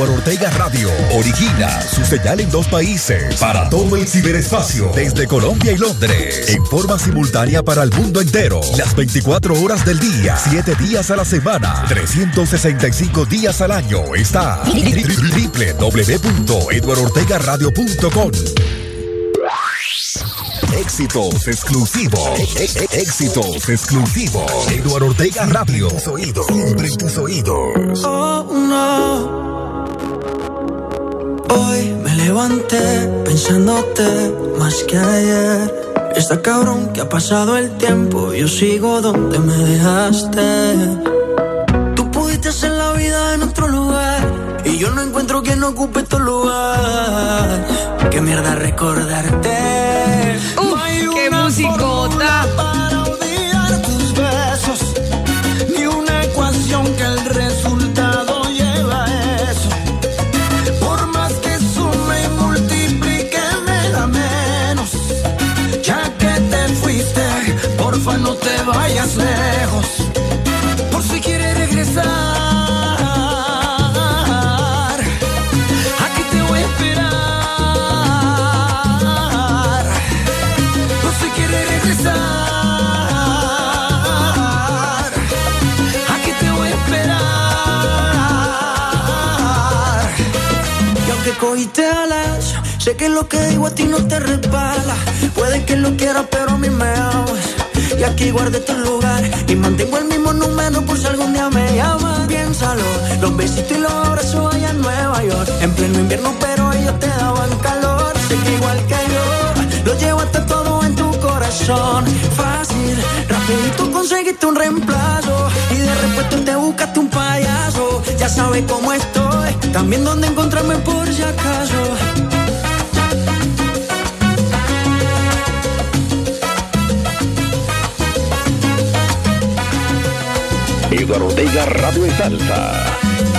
Edward Ortega Radio origina su señal en dos países para todo el ciberespacio desde Colombia y Londres en forma simultánea para el mundo entero. Las 24 horas del día, 7 días a la semana, 365 días al año. Está www.edwardortegaradio.com. Éxitos exclusivos. Éxitos exclusivos. Eduardo Ortega Radio. En tus oídos. Siempre en tus oídos. Oh, no. Hoy me levanté pensándote más que ayer. Está cabrón que ha pasado el tiempo. Yo sigo donde me dejaste. Tú pudiste hacer la vida en otro lugar. Y yo no encuentro quien ocupe tu lugar. Qué mierda recordarte. No te vayas lejos. Por si quieres regresar. Aquí te voy a esperar. Por si quieres regresar. Aquí te voy a esperar. Y aunque cogiste alas, sé que lo que digo a ti no te resbala. Puede que lo quieras, pero aquí guardé tu lugar y mantengo el mismo número por si algún día me llamas. Piénsalo, los besitos y los abrazos allá en Nueva York. En pleno invierno, pero ellos te daban calor. Sé que igual que yo, lo llevaste todo en tu corazón. Fácil, rapidito conseguiste un reemplazo. Y de repuesto te buscaste un payaso. Ya sabes cómo estoy, también dónde encontrarme por si acaso. Eduardo Ortega Radio en.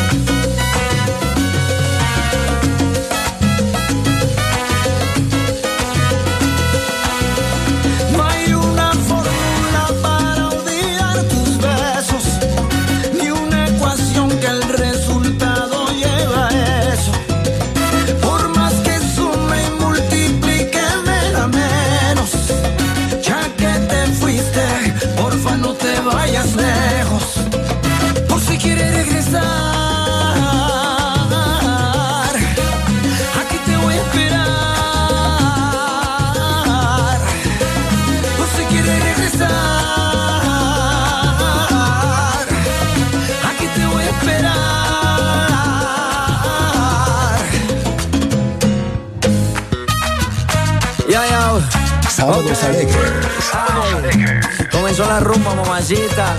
Comenzó la rumba, mamacita.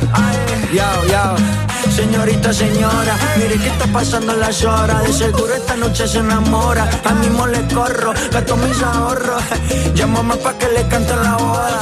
Yao, yao. Señorita, señora, mire qué está pasando las horas. De seguro esta noche se enamora. A mismo le corro, gasto mis ahorros. Llámame pa' que le cante la boda.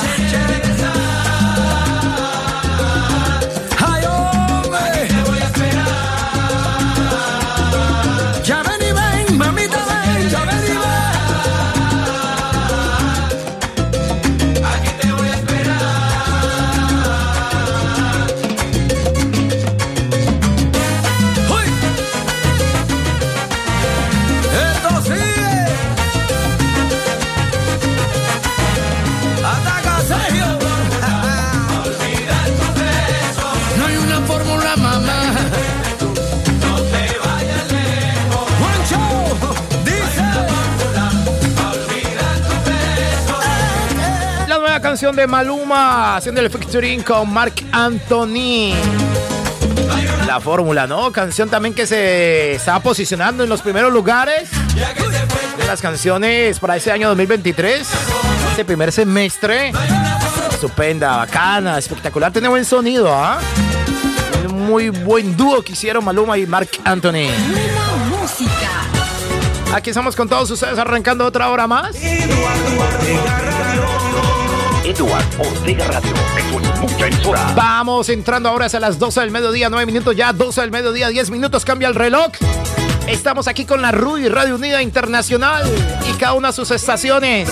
Canción de Maluma, haciendo el featuring con Mark Anthony. La fórmula, ¿no? Canción también que se está posicionando en los primeros lugares de las canciones para ese año 2023. Este primer semestre. Estupenda, bacana, espectacular. Tiene buen sonido, ¿ah? Un Muy buen dúo que hicieron Maluma y Mark Anthony. Aquí estamos con todos ustedes arrancando otra hora más. Vamos entrando ahora hacia las 12 del mediodía, 9 minutos ya, 12 del mediodía, 10 minutos, cambia el reloj. Estamos aquí con la RUI, Radio Unida Internacional, y cada una de sus estaciones.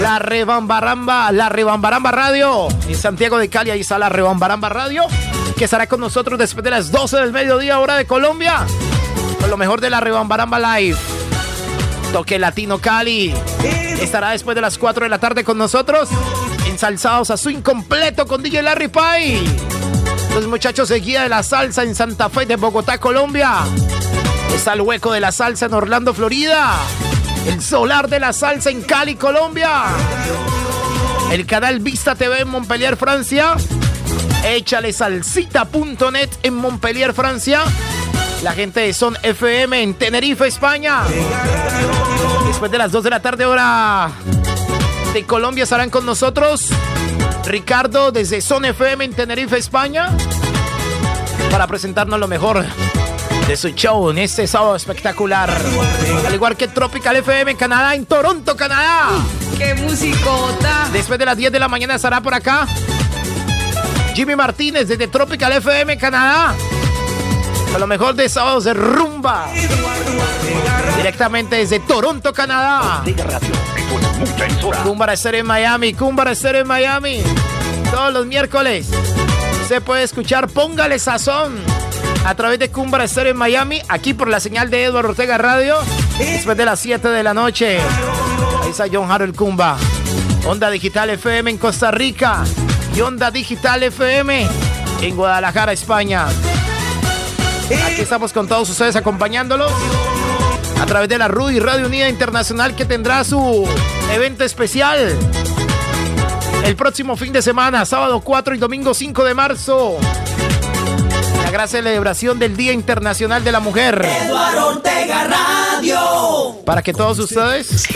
La Rebambaramba, la Rebambaramba Radio, en Santiago de Cali, ahí está la Rebambaramba Radio, que estará con nosotros después de las 12 del mediodía, hora de Colombia. Con lo mejor de la Rebambaramba Live. Toque Latino Cali. Estará después de las 4 de la tarde con nosotros. Ensalzados a su incompleto con DJ Larry Pie. Los muchachos de Guía de la Salsa en Santa Fe de Bogotá, Colombia. Está el hueco de la salsa en Orlando, Florida. El solar de la salsa en Cali, Colombia. El canal Vista TV en Montpellier, Francia. Échale salsita.net en Montpellier, Francia. La gente de Son FM en Tenerife, España. Después de las 2 de la tarde, hora Colombia, estarán con nosotros Ricardo desde Son FM en Tenerife, España. Para presentarnos lo mejor de su show en este sábado espectacular. Al igual que Tropical FM en Canadá, en Toronto, Canadá. ¡Qué musicota! Después de las 10 de la mañana estará por acá Jimmy Martínez desde Tropical FM Canadá. A lo mejor de sábados de rumba. Directamente desde Toronto, Canadá. Cumbara Estéreo en Miami, Cumbara Estéreo en Miami. Todos los miércoles se puede escuchar Póngale Sazón a través de Cumbara Estéreo en Miami, aquí por la señal de Eduardo Ortega Radio, después de las 7 de la noche. Ahí está John Harold Cumba. Onda Digital FM en Costa Rica y Onda Digital FM en Guadalajara, España. Aquí estamos con todos ustedes acompañándolos a través de la RUDI Radio Unida Internacional que tendrá su evento especial el próximo fin de semana, sábado 4 y domingo 5 de marzo. La gran celebración del Día Internacional de la Mujer. Eduardo Ortega Radio. Para que todos ustedes,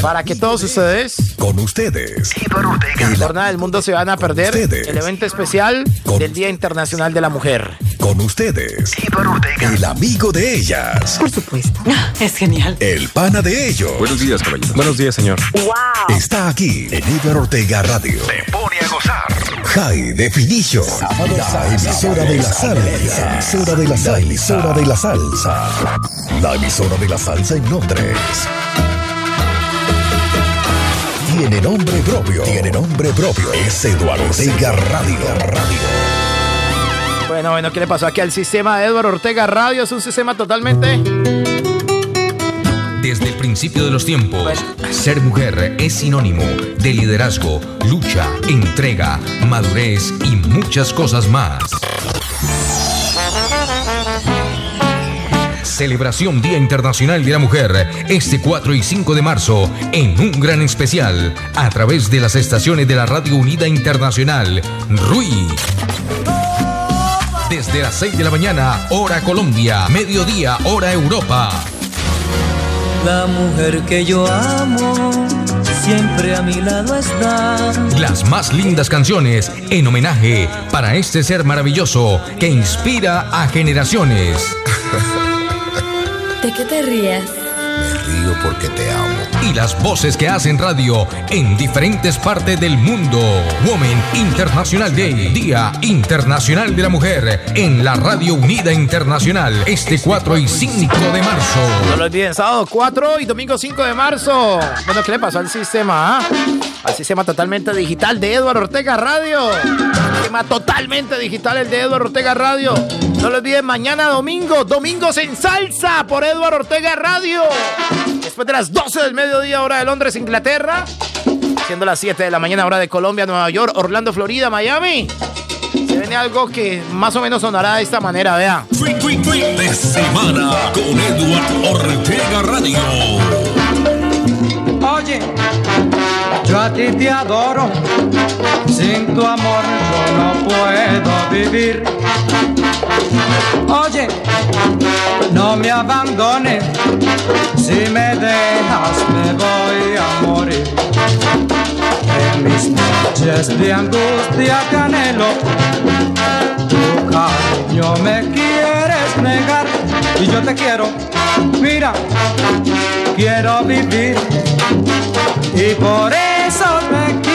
para que todos ustedes, Con ustedes. por nada del mundo se van a perder el evento especial del Día Internacional de la Mujer. Con ustedes. El amigo de ellas. Por supuesto. Es genial. El pana de ellos. Buenos días, caballero. Buenos días, señor. Está aquí en Eduardo Ortega Radio. Se pone a gozar. High Definition. La emisora de la salsa. La emisora de la salsa. La emisora de la salsa. La emisora de la salsa en Londres. Tiene nombre propio. Tiene nombre propio. Es Eduardo Ortega Radio. Radio. Bueno, bueno, ¿qué le pasó aquí al sistema de Eduardo Ortega Radio? Es un sistema totalmente... Desde el principio de los tiempos, ser mujer es sinónimo de liderazgo, lucha, entrega, madurez y muchas cosas más. Celebración Día Internacional de la Mujer este 4 y 5 de marzo en un gran especial a través de las estaciones de la Radio Unida Internacional, RUI. Desde las 6 de la mañana, hora Colombia, mediodía, hora Europa. La mujer que yo amo siempre a mi lado está. Las más lindas canciones en homenaje para este ser maravilloso que inspira a generaciones. ¿De qué te ríes? Y las voces que hacen radio en diferentes partes del mundo. Women International Day, Día Internacional de la Mujer, en la Radio Unida Internacional, este 4 y 5 de marzo. No lo olviden, sábado 4 y domingo 5 de marzo. Bueno, ¿qué le pasó al sistema? ah? Al sistema totalmente digital de Eduardo Ortega Radio. Sistema totalmente digital el de Eduardo Ortega Radio. No lo olviden, mañana domingo, domingos en salsa por Eduardo Ortega Radio. Después de las 12 del mediodía, hora de Londres, Inglaterra. Siendo las 7 de la mañana, hora de Colombia, Nueva York, Orlando, Florida, Miami. Se viene algo que más o menos sonará de esta manera, vea. Fin, de semana con Eduardo Ortega Radio. Yo a ti te adoro. Sin tu amor yo no puedo vivir. Oye, no me abandones. Si me dejas me voy a morir. En mis noches de angustia canelo. Tu cariño me quieres negar y yo te quiero. Mira, quiero vivir y por eso te quiero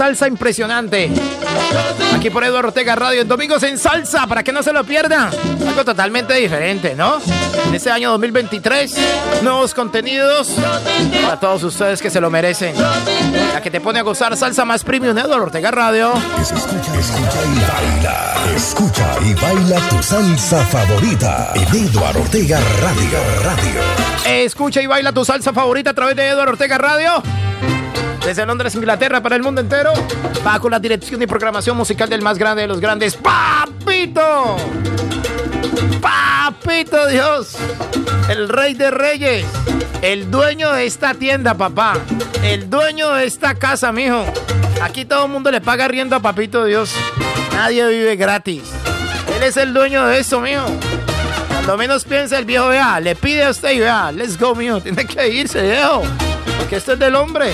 salsa impresionante. Aquí por Eduardo Ortega Radio, Domingos en Salsa, para que no se lo pierdan. Algo totalmente diferente, ¿no? En este año 2023, nuevos contenidos para todos ustedes que se lo merecen. La que te pone a gozar salsa más premium, Eduardo Ortega Radio. Escucha, escucha y baila. Escucha y baila tu salsa favorita en Eduardo Ortega Radio. Radio. Escucha y baila tu salsa favorita a través de Eduardo Ortega Radio. Desde Londres, Inglaterra, para el mundo entero. Bajo la dirección y programación musical del más grande de los grandes, Papito. Papito Dios. El rey de reyes. El dueño de esta tienda, papá. El dueño de esta casa, mijo. Aquí todo el mundo le paga riendo a Papito Dios. Nadie vive gratis. Él es el dueño de eso, mijo. Cuando menos piensa el viejo, vea, le pide a usted y vea, let's go, mijo. Tiene que irse, viejo. Porque esto es del hombre.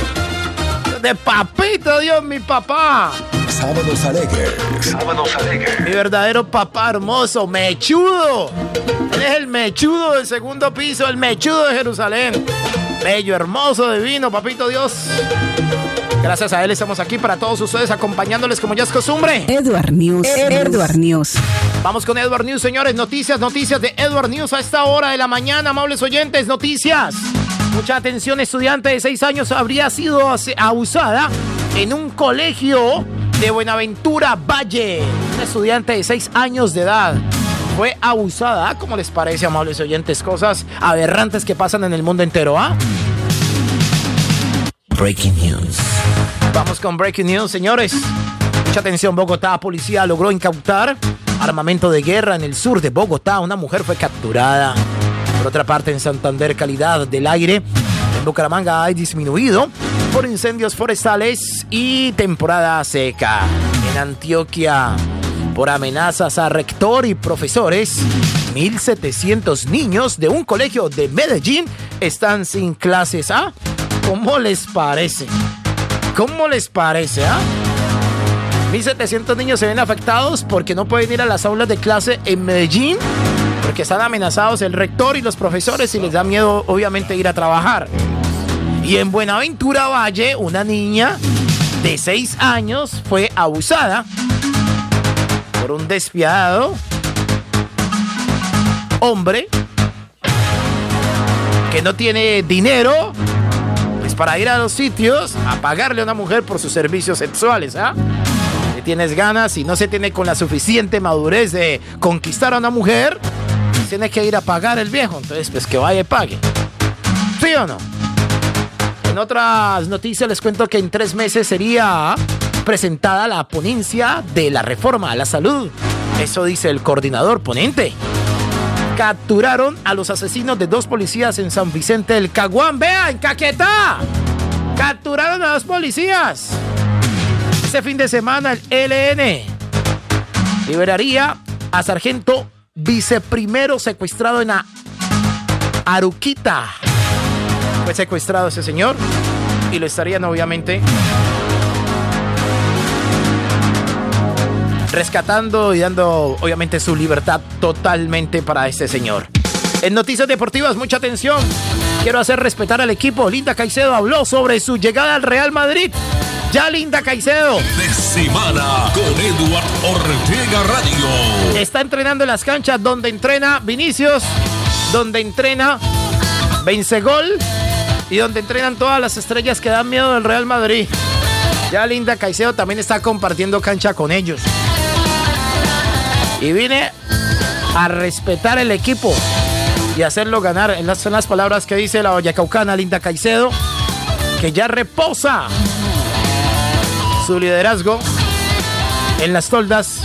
De Papito Dios, mi papá. Sábados alegres. Sábados alegres. Mi verdadero papá hermoso, mechudo. Él es el mechudo del segundo piso, el mechudo de Jerusalén. Bello, hermoso, divino, papito Dios. Gracias a él estamos aquí para todos ustedes acompañándoles como ya es costumbre. Edward News. Edward News. Vamos con Edward News, señores. Noticias, noticias de Edward News a esta hora de la mañana, amables oyentes. Noticias. Mucha atención, estudiante de 6 años habría sido abusada en un colegio de Buenaventura Valle. Una estudiante de 6 años de edad fue abusada. ¿Cómo les parece, amables oyentes? Cosas aberrantes que pasan en el mundo entero, ¿ah? Breaking News. Vamos con Breaking News, señores. Mucha atención, Bogotá. Policía logró incautar armamento de guerra en el sur de Bogotá. Una mujer fue capturada. Por otra parte, en Santander, calidad del aire en Bucaramanga ha disminuido por incendios forestales y temporada seca. En Antioquia, por amenazas a rector y profesores, 1.700 niños de un colegio de Medellín están sin clases. ¿Ah? ¿Cómo les parece? ¿Cómo les parece? ¿Ah? 1.700 niños se ven afectados porque no pueden ir a las aulas de clase en Medellín porque están amenazados el rector y los profesores y les da miedo obviamente ir a trabajar. Y en Buenaventura Valle, una niña de 6 años fue abusada por un despiadado hombre que no tiene dinero pues para ir a los sitios a pagarle a una mujer por sus servicios sexuales, ¿ah? Tienes ganas y no se tiene con la suficiente madurez de conquistar a una mujer, tienes que ir a pagar el viejo, entonces pues que vaya y pague. ¿Sí o no? En otras noticias les cuento que en tres meses sería presentada la ponencia de la reforma a la salud. Eso dice el coordinador ponente. Capturaron a los asesinos de dos policías en San Vicente del Caguán. ¡Vea, en Caquetá! Capturaron a dos policías. Este fin de semana el ELN liberaría a sargento viceprimero secuestrado en a- Aruquita. Fue secuestrado ese señor y lo estarían obviamente rescatando y dando obviamente su libertad totalmente para este señor. En noticias deportivas, mucha atención. Quiero hacer respetar al equipo. Linda Caicedo habló sobre su llegada al Real Madrid. Ya Linda Caicedo de semana con Edward Ortega Radio. está entrenando en las canchas donde entrena Vinicius, donde entrena Vencegol y donde entrenan todas las estrellas que dan miedo del Real Madrid. Ya Linda Caicedo también está compartiendo cancha con ellos. Y vine a respetar el equipo y hacerlo ganar. En las- Son las palabras que dice la Caucana Linda Caicedo, que ya reposa su liderazgo en las toldas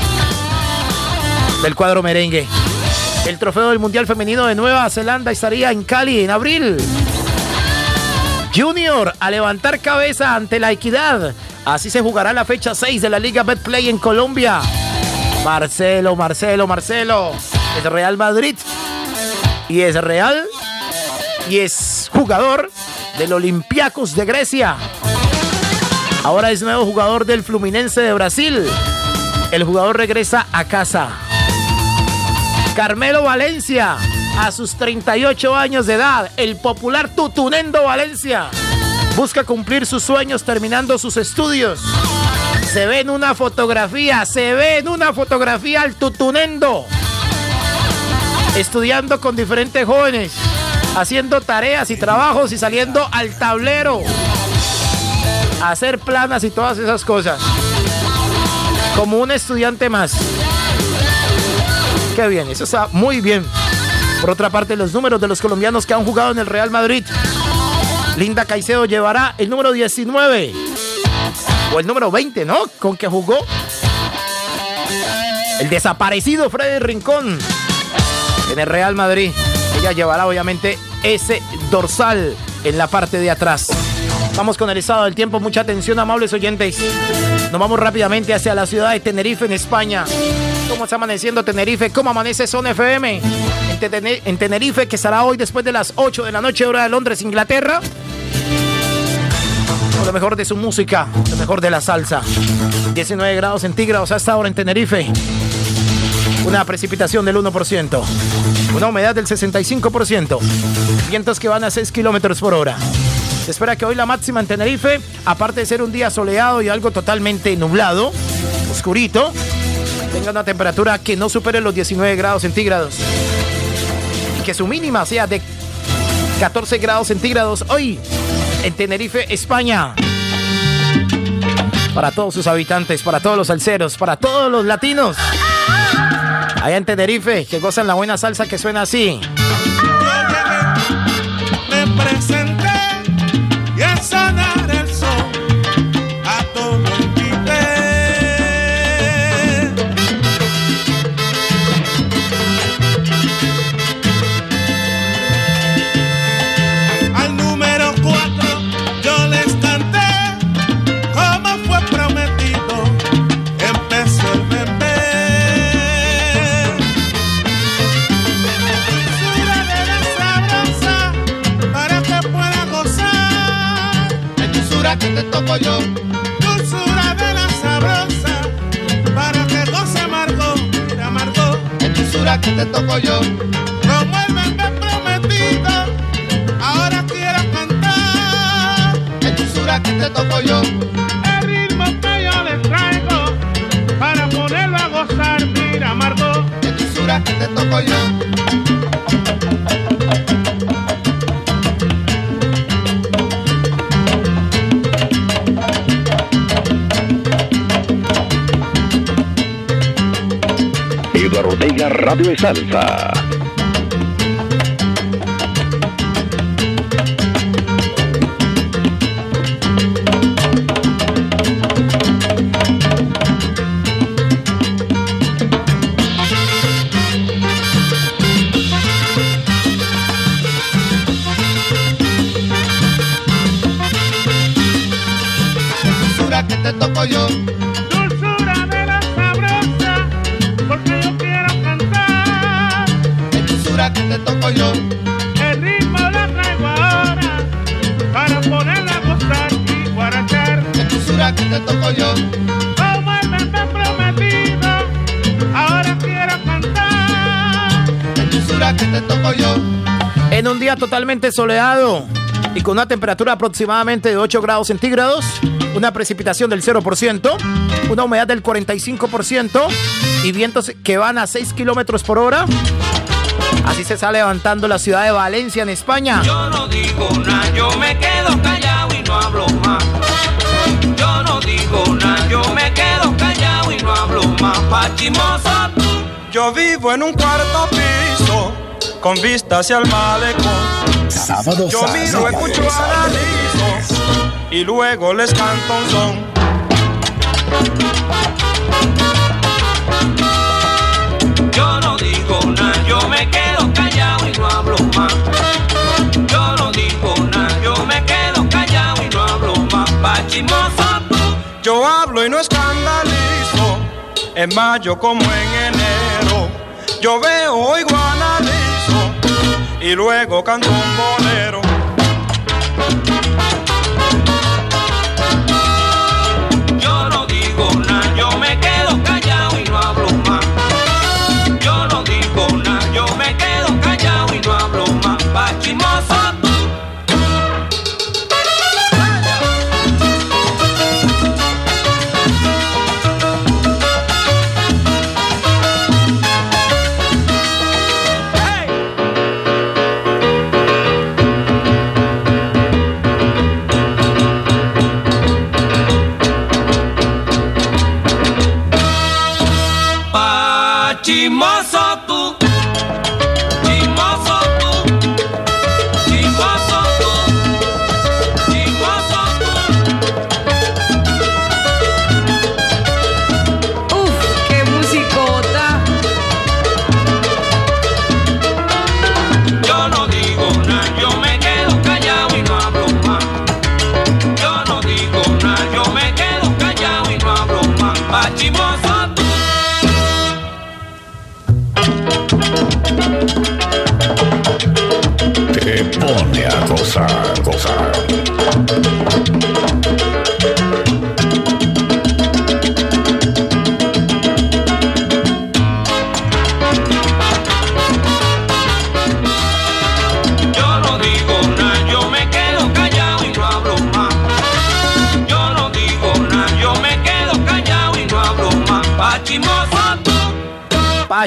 del cuadro merengue. El trofeo del Mundial Femenino de Nueva Zelanda estaría en Cali en abril. Junior a levantar cabeza ante la equidad. Así se jugará la fecha 6 de la Liga Betplay en Colombia. Marcelo, Marcelo, Marcelo. Es Real Madrid. Y es Real. Y es jugador del Olympiacos de Grecia. Ahora es nuevo jugador del Fluminense de Brasil. El jugador regresa a casa. Carmelo Valencia, a sus 38 años de edad, el popular Tutunendo Valencia, busca cumplir sus sueños terminando sus estudios. Se ve en una fotografía, se ve en una fotografía al tutunendo. Estudiando con diferentes jóvenes, haciendo tareas y trabajos y saliendo al tablero. Hacer planas y todas esas cosas. Como un estudiante más. Qué bien, eso está muy bien. Por otra parte, los números de los colombianos que han jugado en el Real Madrid. Linda Caicedo llevará el número 19. O el número 20, ¿no? Con que jugó. El desaparecido Freddy Rincón. En el Real Madrid. Ella llevará obviamente ese dorsal en la parte de atrás. Vamos con el estado del tiempo. Mucha atención, amables oyentes. Nos vamos rápidamente hacia la ciudad de Tenerife, en España. ¿Cómo está amaneciendo Tenerife? ¿Cómo amanece Son FM? En Tenerife, que estará hoy después de las 8 de la noche, hora de Londres, Inglaterra. Lo mejor de su música, lo mejor de la salsa. 19 grados centígrados hasta ahora en Tenerife. Una precipitación del 1%. Una humedad del 65%. Vientos que van a 6 kilómetros por hora. Se espera que hoy la máxima en Tenerife, aparte de ser un día soleado y algo totalmente nublado, oscurito, tenga una temperatura que no supere los 19 grados centígrados. Y que su mínima sea de 14 grados centígrados hoy en Tenerife, España. Para todos sus habitantes, para todos los salseros, para todos los latinos. Allá en Tenerife, que gozan la buena salsa que suena así. Dulzura que te toco yo. Dulzura de la sabrosa para que goce Margot. Mira Margot. La dulzura que te toco yo. Como el bebé prometido, ahora quiero cantar. La dulzura que te toco yo. El ritmo que yo les traigo para ponerlo a gozar. Mira Margot. La dulzura que te toco yo. Ortega Radio de Salsa. Totalmente soleado y con una temperatura aproximadamente de 8 grados centígrados, una precipitación del 0%, una humedad del 45% y vientos que van a 6 kilómetros por hora. Así se está levantando la ciudad de Valencia en España. Yo no digo nada, yo me quedo callado y no hablo más. Yo no digo nada, yo me quedo callado y no hablo más. Pachimoso tú. Yo vivo en un cuarto piso con vista hacia el malecón. Sábado Yo miro, escucho, analizo y luego les canto un son. Yo no digo nada, yo me quedo callado y no hablo más. Yo no digo nada, yo me quedo callado y no hablo más. Pachimoso tú. Yo hablo y no escandalizo, en mayo como en enero. Yo veo, oigo, analizo y luego canto un bolero.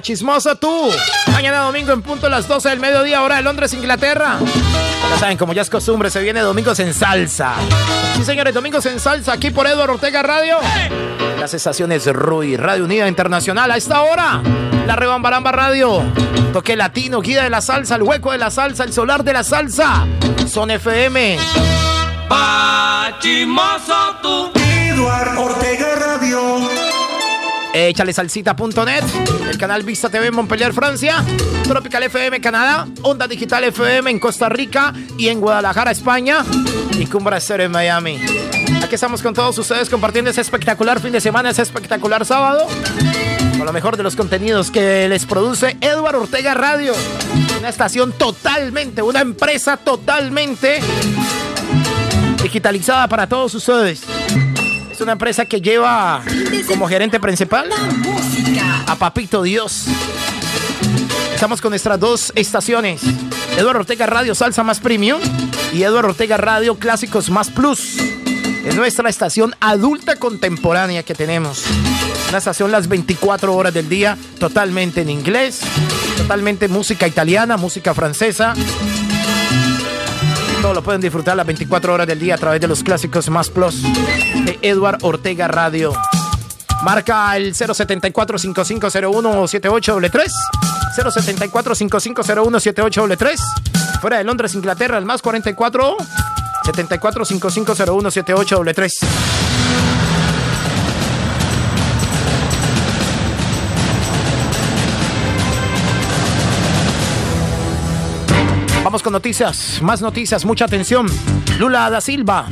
Pa' chismoso tú. Mañana domingo en punto a las 12 del mediodía, hora de Londres, Inglaterra. Ya saben, como ya es costumbre, se viene Domingos en Salsa. Sí, señores, Domingos en Salsa, aquí por Eduardo Ortega Radio. Las estaciones RUI, Radio Unida Internacional. A esta hora, la Rebambaramba Radio. Toque latino, guía de la salsa, el hueco de la salsa, el solar de la salsa. Son FM. Pa' chimoso tú. Eduardo Ortega. Échale salsita.net, el canal Vista TV en Montpellier, Francia, Tropical FM Canadá, Onda Digital FM en Costa Rica y en Guadalajara, España, y Cumbra Estéreo en Miami. Aquí estamos con todos ustedes compartiendo ese espectacular fin de semana, ese espectacular sábado, con lo mejor de los contenidos que les produce Eduardo Ortega Radio. Una estación totalmente, una empresa totalmente digitalizada para todos ustedes. Es una empresa que lleva como gerente principal a Papito Dios. Estamos con nuestras dos estaciones. Eduardo Ortega Radio Salsa Más Premium y Eduardo Ortega Radio Clásicos Más Plus. Es nuestra estación adulta contemporánea que tenemos. Una estación las 24 horas del día, totalmente en inglés, totalmente música italiana, música francesa, todo lo pueden disfrutar las 24 horas del día a través de los clásicos más plus de Edward Ortega Radio. Marca el 074-5501-78W3. 074-5501-78W3. Fuera de Londres, Inglaterra, el más 44 74-5501-78W3. Vamos con noticias, más noticias, mucha atención. Lula da Silva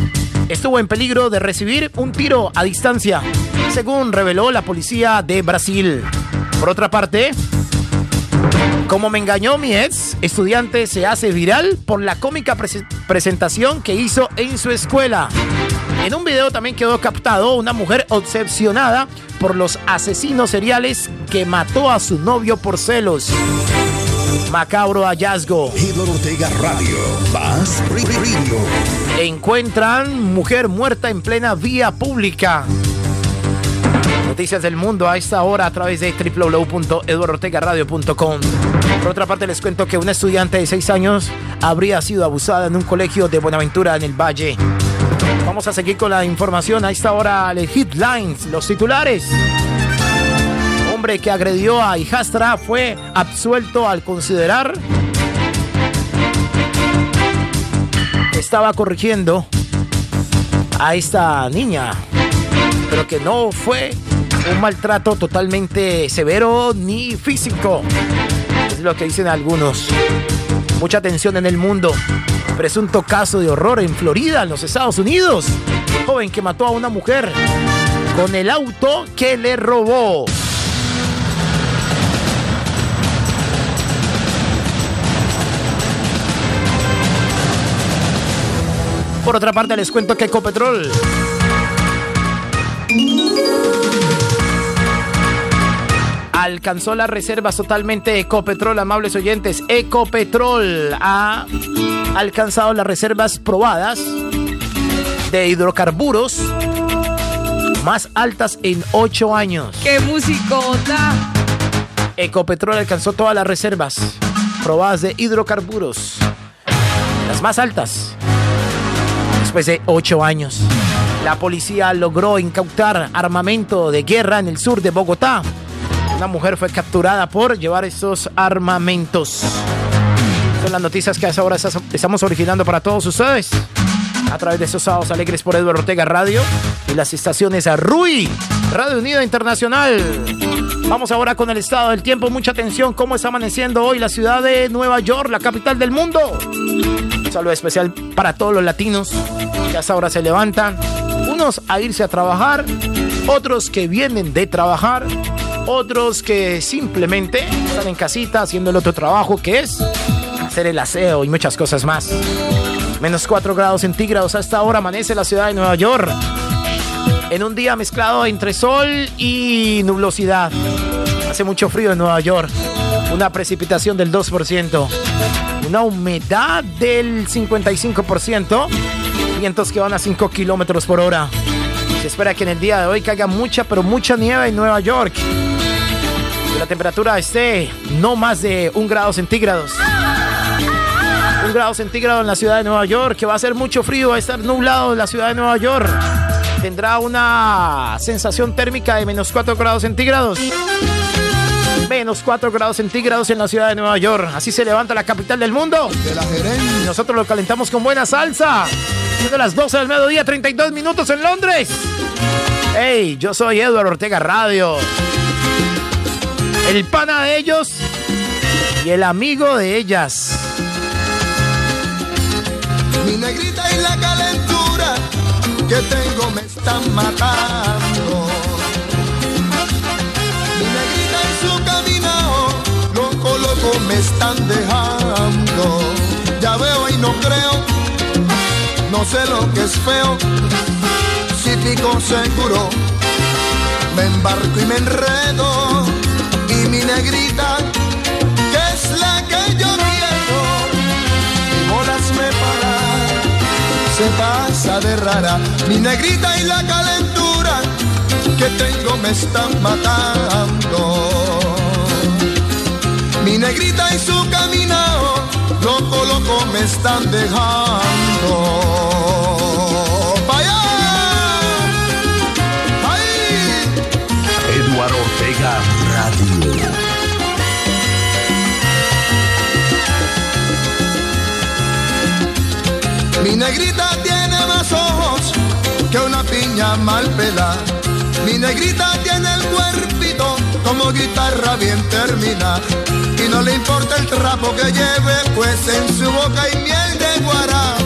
estuvo en peligro de recibir un tiro a distancia, según reveló la policía de Brasil. Por otra parte, como me engañó mi ex, estudiante se hace viral por la cómica prese- presentación que hizo en su escuela. En un video también quedó captado una mujer obsesionada por los asesinos seriales que mató a su novio por celos. Macabro hallazgo. Eduardo Ortega Radio. Más Radio. Encuentran mujer muerta en plena vía pública. Noticias del mundo a esta hora a través de www.eduardortegaradio.com. Por otra parte, les cuento que una estudiante de 6 años habría sido abusada en un colegio de Buenaventura en el Valle. Vamos a seguir con la información a esta hora, los headlines, los titulares. Hombre que agredió a hijastra fue absuelto al considerar estaba corrigiendo a esta niña, pero que no fue un maltrato totalmente severo ni físico. Es lo que dicen algunos. Mucha atención en el mundo. Presunto caso de horror en Florida, en los Estados Unidos. Joven que mató a una mujer con el auto que le robó. Por otra parte, les cuento que Ecopetrol alcanzó las reservas totalmente Ecopetrol, amables oyentes. Ecopetrol ha alcanzado las reservas probadas de hidrocarburos más altas en ocho años. ¡Qué musicota! Ecopetrol alcanzó todas las reservas probadas de hidrocarburos, las más altas, después de ocho años. La policía logró incautar armamento de guerra en el sur de Bogotá. Una mujer fue capturada por llevar estos armamentos. Son las noticias que a esa hora estamos originando para todos ustedes. A través de estos sábados alegres por Eduardo Ortega Radio y las estaciones a RUI, Radio Unida Internacional. Vamos ahora con el estado del tiempo. Mucha atención. ¿Cómo está amaneciendo hoy la ciudad de Nueva York, la capital del mundo? Saludo especial para todos los latinos que a esa hora se levantan. Unos a irse a trabajar, otros que vienen de trabajar, otros que simplemente están en casita haciendo el otro trabajo que es hacer el aseo y muchas cosas más. Menos 4 grados centígrados. Hasta ahora amanece la ciudad de Nueva York. En un día mezclado entre sol y nublosidad. Hace mucho frío en Nueva York. Una precipitación del 2%. Una humedad del 55%. Vientos que van a 5 kilómetros por hora. Se espera que en el día de hoy caiga mucha, pero mucha nieve en Nueva York. Y la temperatura esté no más de un grado centígrados un grado centígrado en la ciudad de Nueva York, que va a ser mucho frío, va a estar nublado en la ciudad de Nueva York. Tendrá una sensación térmica de menos 4 grados centígrados. Menos 4 grados centígrados en la ciudad de Nueva York. Así se levanta la capital del mundo. Y nosotros lo calentamos con buena salsa. Siendo las 12 del mediodía, 32 minutos en Londres. Hey, yo soy Eduardo Ortega Radio. El pana de ellos y el amigo de ellas. Mi negrita y la calentura que tengo me están matando. Me están dejando. Ya veo y no creo, no sé lo que es feo. Si pico seguro, me embarco y me enredo. Y mi negrita, que es la que yo quiero, y bolas me para se pasa de rara. Mi negrita y la calentura que tengo me están matando. Mi negrita y su caminado, loco, loco me están dejando. ¡Vaya! ¡Ay! Eduardo Ortega Radio. Mi negrita tiene más ojos que una piña mal pelada. Mi negrita tiene el cuerpito como guitarra bien terminada. Y no le importa el trapo que lleve, pues en su boca hay miel de guarapo.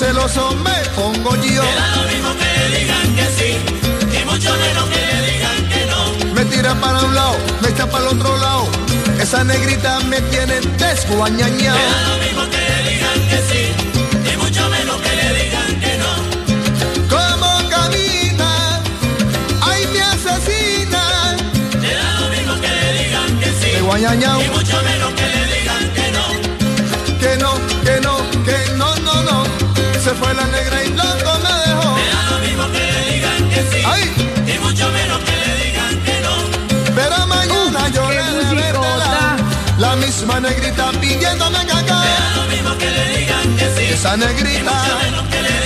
Celoso me pongo yo. Da lo mismo que le digan que sí, y mucho menos que le digan que no. Me tira para un lado, me echa para el otro lado. Esa negrita me tiene desguañañado. Te da lo mismo que le digan que sí, y mucho menos que le digan que no. ¿Cómo camina? ¡Ay, me asesina! Te da lo mismo que le digan que sí, y mucho mucho menos que le digan que no. Pero mañana yo qué le verdad. La misma negrita pidiéndome caca. Te da lo mismo que le digan que sí, Esa y negrita. mucho menos que le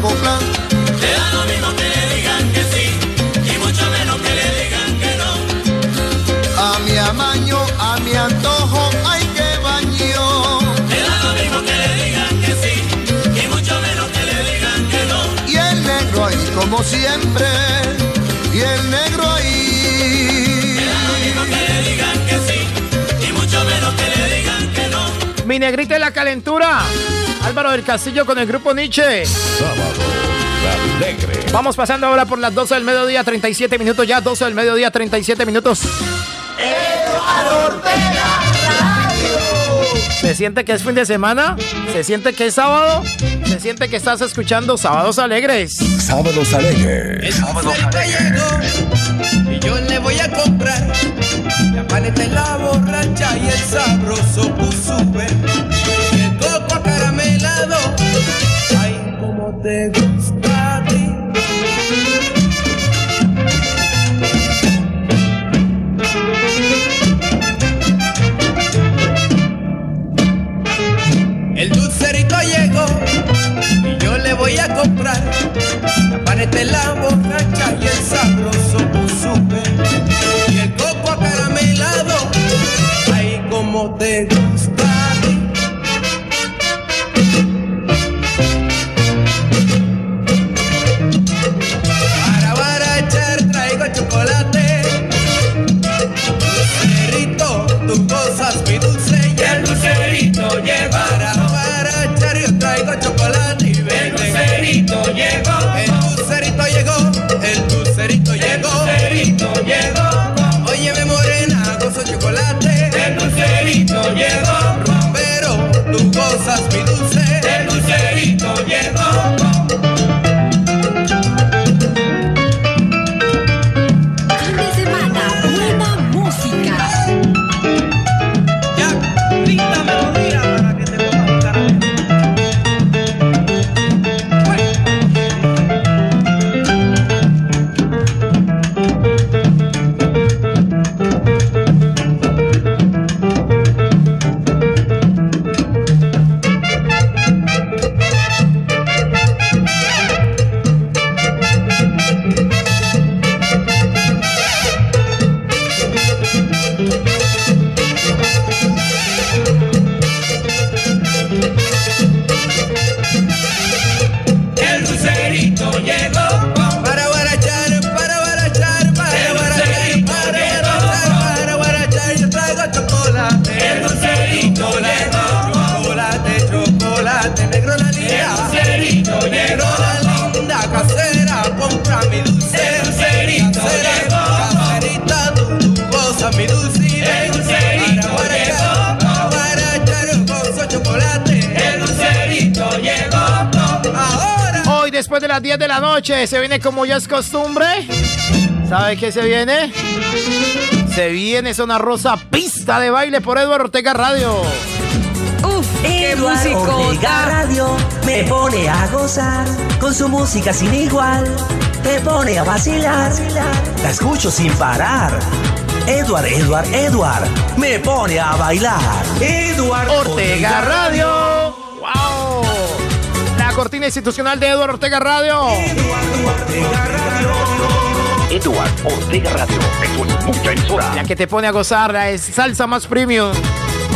tengo. Me da lo mismo que le digan que sí. Y mucho menos que le digan que no. A mi amaño, a mi antojo, ay que baño. Me da lo mismo que le digan que sí. Y mucho menos que le digan que no. Y el negro ahí como siempre, y el negro ahí. Me da lo mismo que le digan que sí. Y mucho menos que le digan que no. Mi negrita en la calentura. Álvaro del Castillo con el grupo Nietzsche. Sábado alegre. Vamos pasando ahora por las 12 del mediodía, 37 minutos ya, 12 del mediodía, 37 minutos. ¿Se siente que es fin de semana? ¿Se siente que es sábado? ¿Se siente que estás escuchando Sábados Alegres? Sábados alegres. Sábados Y yo le voy a comprar la paleta en la borracha y el sabroso pusube. Te gusta a ti. El dulcerito llegó y yo le voy a comprar la paneta en la borracha y el sabroso supe y el coco acaramelado. Ay, como te gusta. Viene como ya es costumbre. ¿Sabe qué se viene? Se viene Zona Rosa, pista de baile por Eduardo Ortega Radio. Uf, qué Eduardo Ortega. Radio me pone a gozar con su música sin igual. Te pone a vacilar, la escucho sin parar. Edward, Edward, Edward me pone a bailar. Edward Ortega Radio. Cortina institucional de Eduardo Ortega Radio. Edward Ortega Radio. Eso es mucha emisora. La que te pone a gozar la es salsa más premium.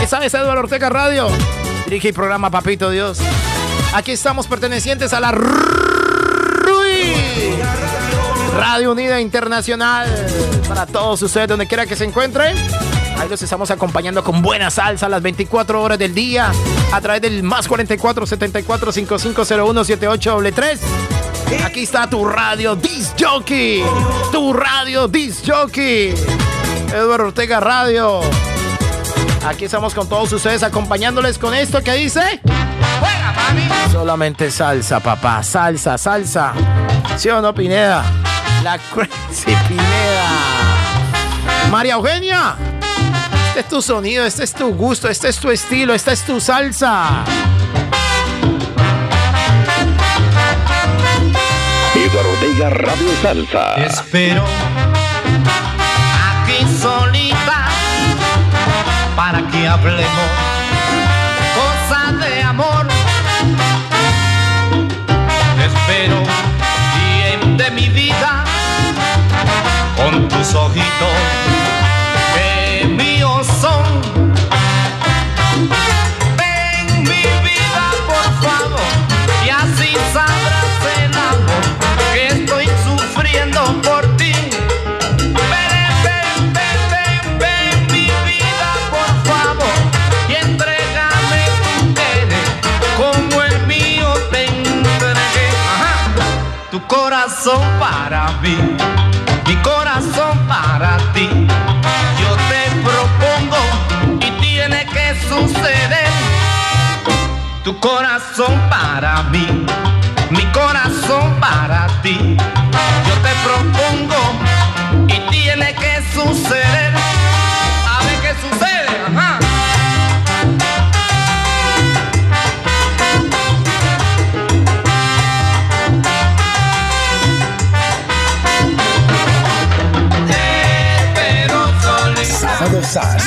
Esa es Eduardo Ortega Radio. Dirige y programa Papito Dios. Aquí estamos pertenecientes a la RUI. Radio Unida Internacional. Para todos ustedes, donde quiera que se encuentren. Ahí los estamos acompañando con buena salsa las 24 horas del día a través del más 44 74 5501 78 3. Aquí está tu radio Disc Jockey. Tu radio Disc Jockey. Eduardo Ortega Radio. Aquí estamos con todos ustedes acompañándoles con esto que dice. ¡Juega, mami! Solamente salsa, papá. Salsa, salsa. ¿Sí o no, Pineda? La Crazy Pineda. María Eugenia. Este es tu sonido, este es tu gusto, este es tu estilo, esta es tu salsa. Eduardo Ortega Radio Salsa. Espero aquí solita para que hablemos cosas de amor. Espero bien de mi vida con tus ojitos corazón para mí, mi corazón para ti. Yo te propongo y tiene que suceder. A ver qué sucede, ajá. Sábado, sábado,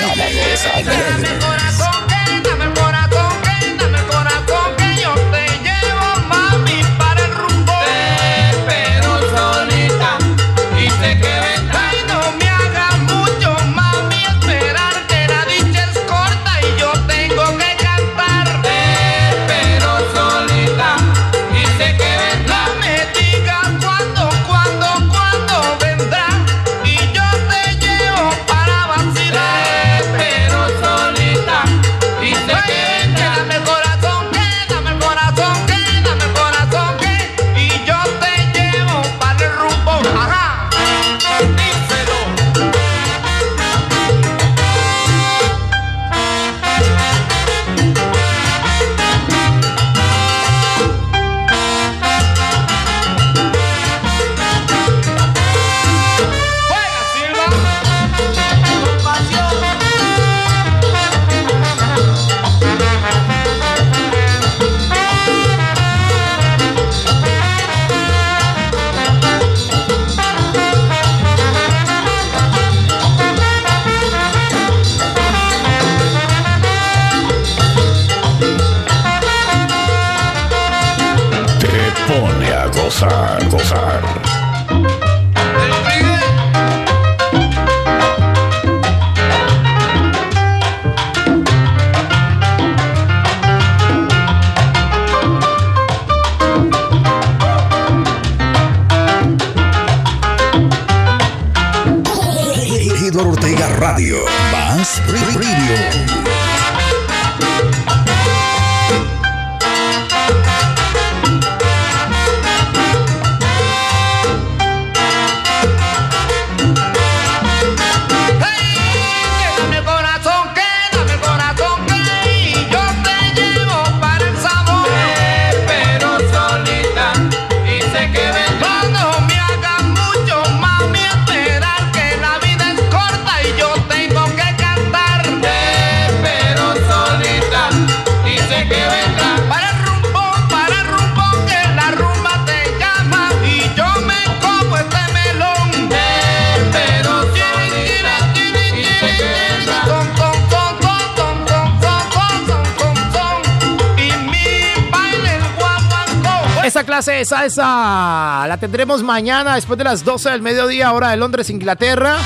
clase de salsa la tendremos mañana después de las 12 del mediodía, hora de Londres, Inglaterra.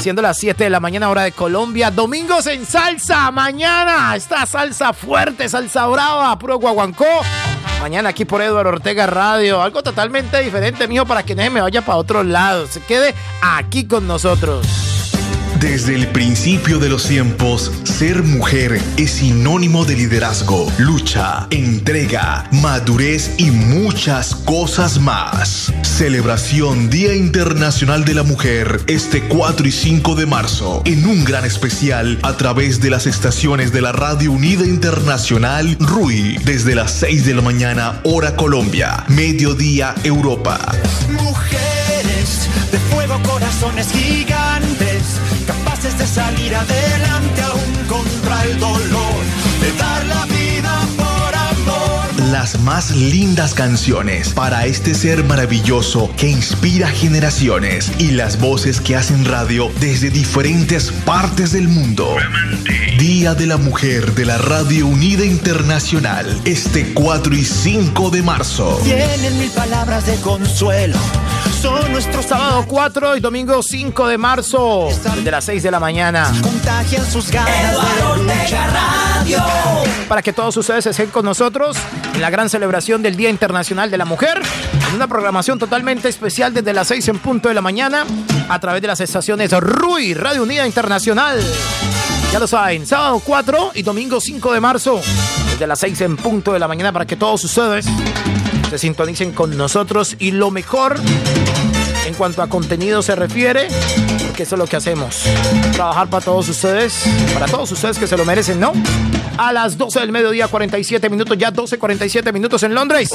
Siendo las 7 de la mañana, hora de Colombia. Domingos en salsa. Mañana está salsa fuerte, salsa brava, puro guaguancó. Mañana aquí por Eduardo Ortega Radio. Algo totalmente diferente, mijo, para que nadie me vaya para otro lado. Se quede aquí con nosotros. Desde el principio de los tiempos, ser mujer es sinónimo de liderazgo, lucha, entrega, madurez y muchas cosas más. Celebración Día Internacional de la Mujer este 4 y 5 de marzo en un gran especial a través de las estaciones de la Radio Unida Internacional RUI desde las 6 de la mañana hora Colombia, mediodía Europa. Mujeres de fuego, corazones gigantes, capaces de salir adelante aún contra el dolor, de dar la vida. Las más lindas canciones para este ser maravilloso que inspira generaciones y las voces que hacen radio desde diferentes partes del mundo. Día de la Mujer de la Radio Unida Internacional, este 4 y 5 de marzo. Tienen mil palabras de consuelo. Son nuestros Sábado 4 y domingo 5 de marzo, de las 6 de la mañana. contagian sus ganas de luchar. Radio. Para que todos ustedes estén con nosotros en la gran celebración del Día Internacional de la Mujer, en una programación totalmente especial desde las 6 en punto de la mañana, a través de las estaciones RUI, Radio Unida Internacional. Ya lo saben, sábado 4 y domingo 5 de marzo, desde las 6 en punto de la mañana, para que todos ustedes se sintonicen con nosotros y lo mejor en cuanto a contenido se refiere, porque eso es lo que hacemos. Trabajar para todos ustedes, para todos ustedes que se lo merecen, ¿no? A las 12 del mediodía, 47 minutos, ya 12, 47 minutos en Londres.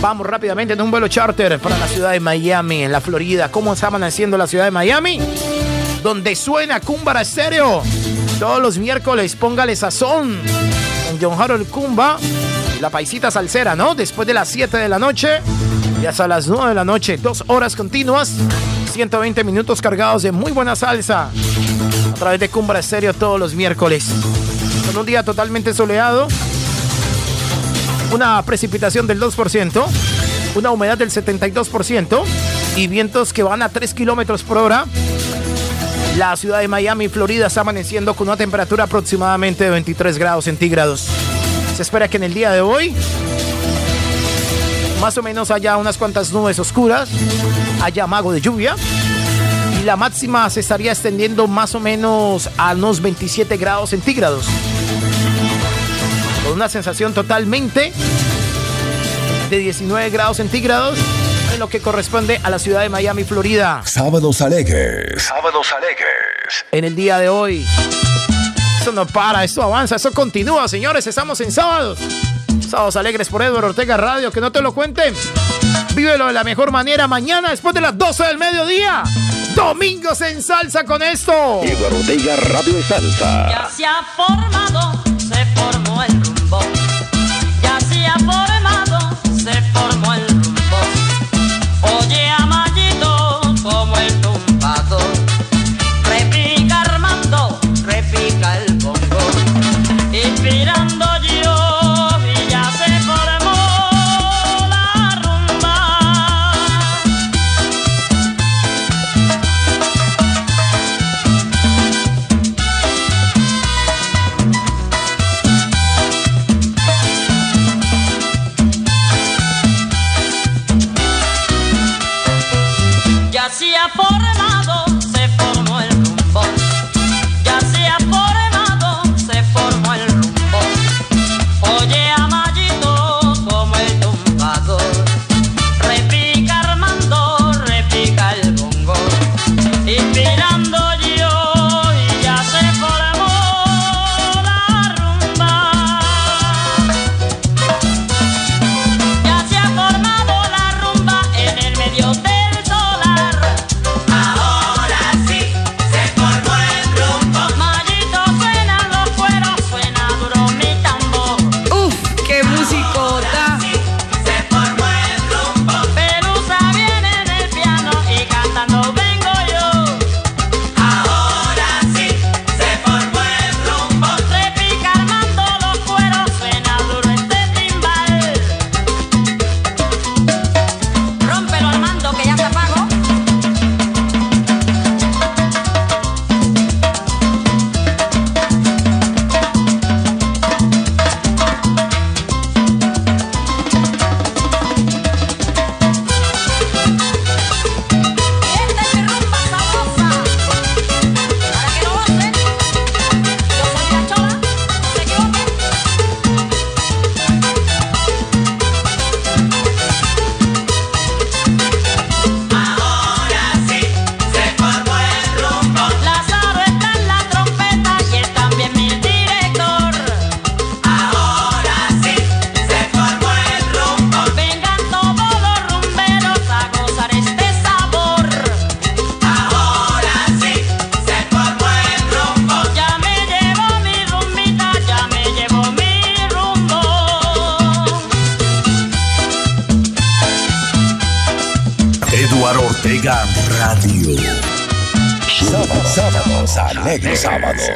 Vamos rápidamente en un vuelo charter para la ciudad de Miami, en la Florida. ¿Cómo está amaneciendo la ciudad de Miami? Donde suena Cumbara Estéreo. Todos los miércoles, póngale sazón. En John Harold Cumba, la paisita salsera, ¿no? Después de las 7 de la noche y hasta las 9 de la noche. Dos horas continuas, 120 minutos cargados de muy buena salsa. A través de Cumbra Estéreo todos los miércoles. Con un día totalmente soleado. Una precipitación del 2%. Una humedad del 72%. Y vientos que van a 3 kilómetros por hora. La ciudad de Miami, Florida, está amaneciendo con una temperatura aproximadamente de 23 grados centígrados. Se espera que en el día de hoy más o menos haya unas cuantas nubes oscuras, haya mago de lluvia y la máxima se estaría extendiendo más o menos a unos 27 grados centígrados. Con una sensación totalmente de 19 grados centígrados en lo que corresponde a la ciudad de Miami, Florida. Sábados alegres. Sábados alegres. En el día de hoy. Esto no para, esto avanza, esto continúa, señores. Estamos en sábados. Sábados alegres por Eduardo Ortega Radio, que no te lo cuenten. Vívelo de la mejor manera mañana después de las 12 del mediodía. Domingos en salsa con esto. Eduardo Ortega Radio y Salsa. Ya se ha formado,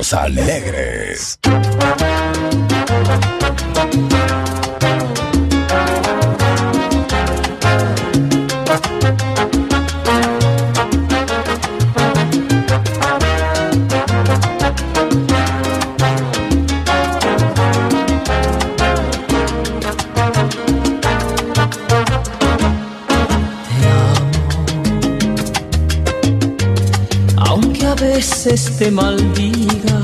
Sábados veces te maldiga,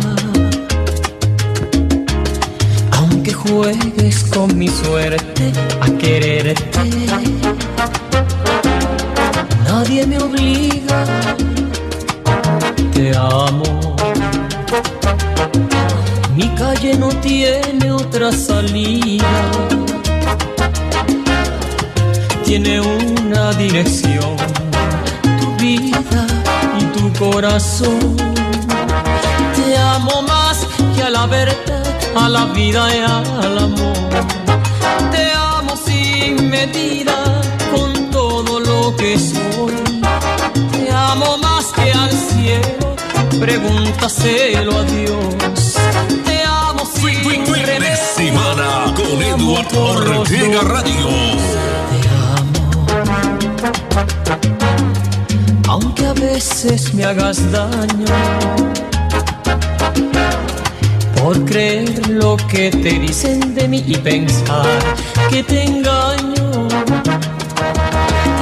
aunque juegues con mi suerte a quererte, nadie me obliga, te amo. Mi calle no tiene otra salida, tiene una dirección, tu vida y tu corazón. Te amo más que a la verdad, a la vida y al amor. Te amo sin medida, con todo lo que soy. Te amo más que al cielo, pregúntaselo a Dios. Te amo sin Fin de remedio, semana con te amo los Ortega. Radio. aunque a veces me hagas daño por creer lo que te dicen de mí y pensar que te engaño.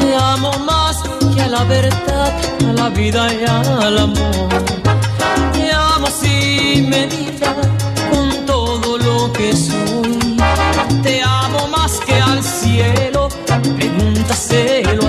Te amo más que a la verdad, a la vida y al amor. Te amo sin medida, con todo lo que soy. Te amo más que al cielo, pregúntaselo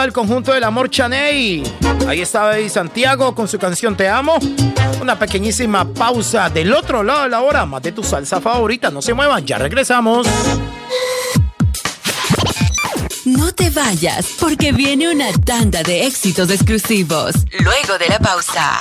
vocalista del conjunto del Amor Chaney. Ahí está Eddie Santiago con su canción Te Amo. Una pequeñísima pausa del otro lado de la hora. Más de tu salsa favorita. No se muevan, ya regresamos. No te vayas, porque viene una tanda de éxitos exclusivos. Luego de la pausa.